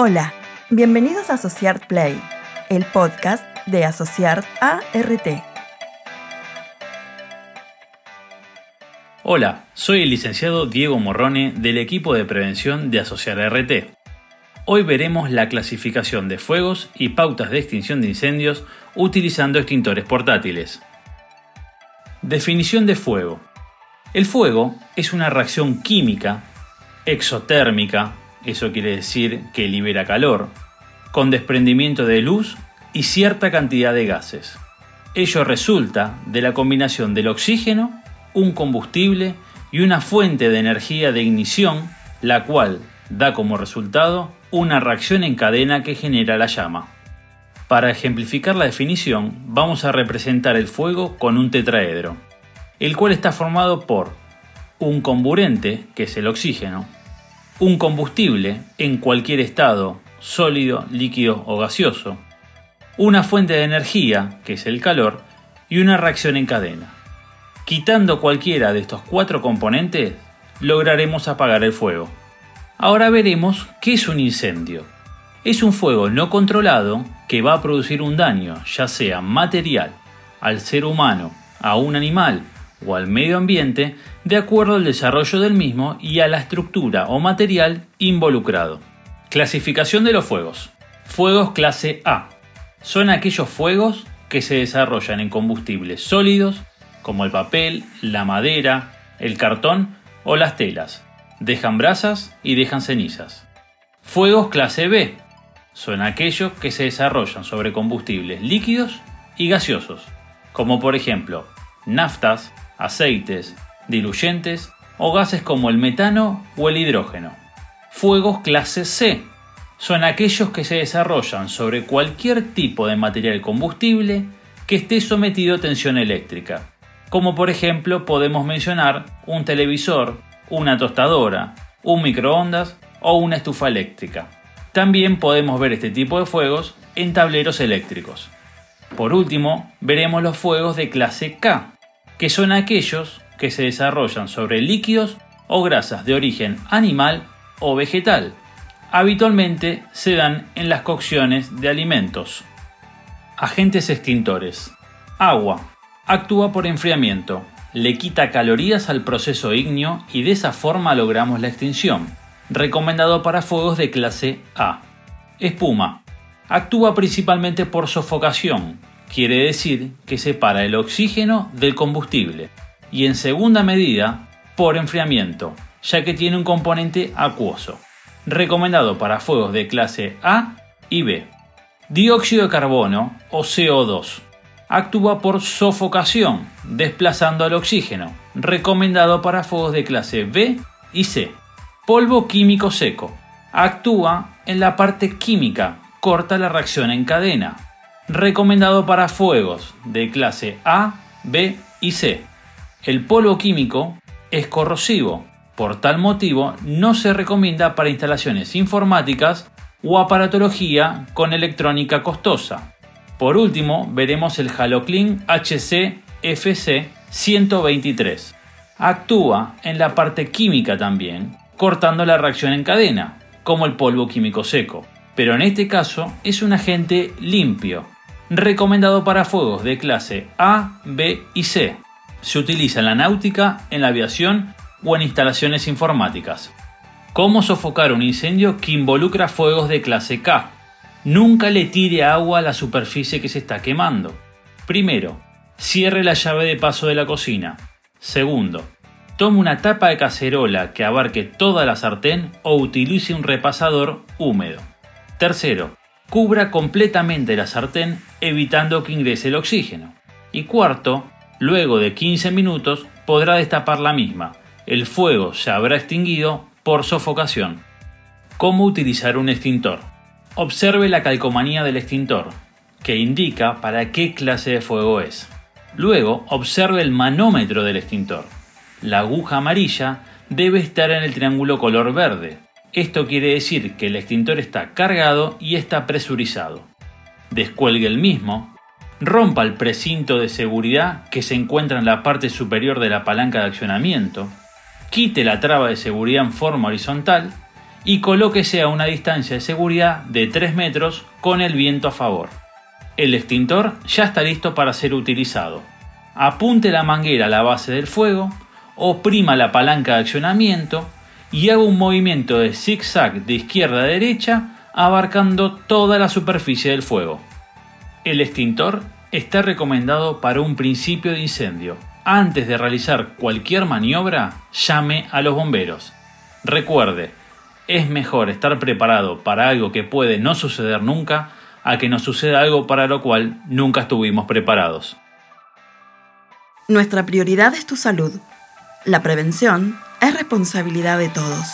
Hola, bienvenidos a Asociart Play, el podcast de Asociart ART. Hola, soy el licenciado Diego Morrone del equipo de prevención de Asociar RT. Hoy veremos la clasificación de fuegos y pautas de extinción de incendios utilizando extintores portátiles. Definición de fuego. El fuego es una reacción química, exotérmica, eso quiere decir que libera calor, con desprendimiento de luz y cierta cantidad de gases. Ello resulta de la combinación del oxígeno, un combustible y una fuente de energía de ignición, la cual da como resultado una reacción en cadena que genera la llama. Para ejemplificar la definición, vamos a representar el fuego con un tetraedro, el cual está formado por un comburente, que es el oxígeno, un combustible en cualquier estado, sólido, líquido o gaseoso, una fuente de energía, que es el calor, y una reacción en cadena. Quitando cualquiera de estos cuatro componentes, lograremos apagar el fuego. Ahora veremos qué es un incendio. Es un fuego no controlado que va a producir un daño, ya sea material, al ser humano, a un animal o al medio ambiente de acuerdo al desarrollo del mismo y a la estructura o material involucrado. Clasificación de los fuegos. Fuegos clase A. Son aquellos fuegos que se desarrollan en combustibles sólidos como el papel, la madera, el cartón o las telas. Dejan brasas y dejan cenizas. Fuegos clase B. Son aquellos que se desarrollan sobre combustibles líquidos y gaseosos, como por ejemplo naftas, aceites, diluyentes o gases como el metano o el hidrógeno. Fuegos clase C son aquellos que se desarrollan sobre cualquier tipo de material combustible que esté sometido a tensión eléctrica, como por ejemplo podemos mencionar un televisor, una tostadora, un microondas o una estufa eléctrica. También podemos ver este tipo de fuegos en tableros eléctricos. Por último, veremos los fuegos de clase K, que son aquellos que se desarrollan sobre líquidos o grasas de origen animal o vegetal. Habitualmente se dan en las cocciones de alimentos. Agentes extintores. Agua. Actúa por enfriamiento. Le quita calorías al proceso ígneo y de esa forma logramos la extinción. Recomendado para fuegos de clase A. Espuma. Actúa principalmente por sofocación, quiere decir que separa el oxígeno del combustible y en segunda medida por enfriamiento, ya que tiene un componente acuoso, recomendado para fuegos de clase A y B. Dióxido de carbono o CO2 actúa por sofocación, desplazando al oxígeno, recomendado para fuegos de clase B y C. Polvo químico seco actúa en la parte química, corta la reacción en cadena, recomendado para fuegos de clase A, B y C. El polvo químico es corrosivo, por tal motivo no se recomienda para instalaciones informáticas o aparatología con electrónica costosa. Por último, veremos el Haloclean HC-FC 123. Actúa en la parte química también, cortando la reacción en cadena, como el polvo químico seco, pero en este caso es un agente limpio, recomendado para fuegos de clase A, B y C. Se utiliza en la náutica, en la aviación o en instalaciones informáticas. ¿Cómo sofocar un incendio que involucra fuegos de clase K? Nunca le tire agua a la superficie que se está quemando. Primero, cierre la llave de paso de la cocina. Segundo, tome una tapa de cacerola que abarque toda la sartén o utilice un repasador húmedo. Tercero, cubra completamente la sartén evitando que ingrese el oxígeno. Y cuarto, Luego de 15 minutos podrá destapar la misma. El fuego se habrá extinguido por sofocación. ¿Cómo utilizar un extintor? Observe la calcomanía del extintor, que indica para qué clase de fuego es. Luego observe el manómetro del extintor. La aguja amarilla debe estar en el triángulo color verde. Esto quiere decir que el extintor está cargado y está presurizado. Descuelgue el mismo rompa el precinto de seguridad que se encuentra en la parte superior de la palanca de accionamiento, quite la traba de seguridad en forma horizontal y colóquese a una distancia de seguridad de 3 metros con el viento a favor. El extintor ya está listo para ser utilizado. Apunte la manguera a la base del fuego, oprima la palanca de accionamiento y haga un movimiento de zigzag de izquierda a derecha abarcando toda la superficie del fuego. El extintor está recomendado para un principio de incendio. Antes de realizar cualquier maniobra, llame a los bomberos. Recuerde, es mejor estar preparado para algo que puede no suceder nunca a que nos suceda algo para lo cual nunca estuvimos preparados. Nuestra prioridad es tu salud. La prevención es responsabilidad de todos.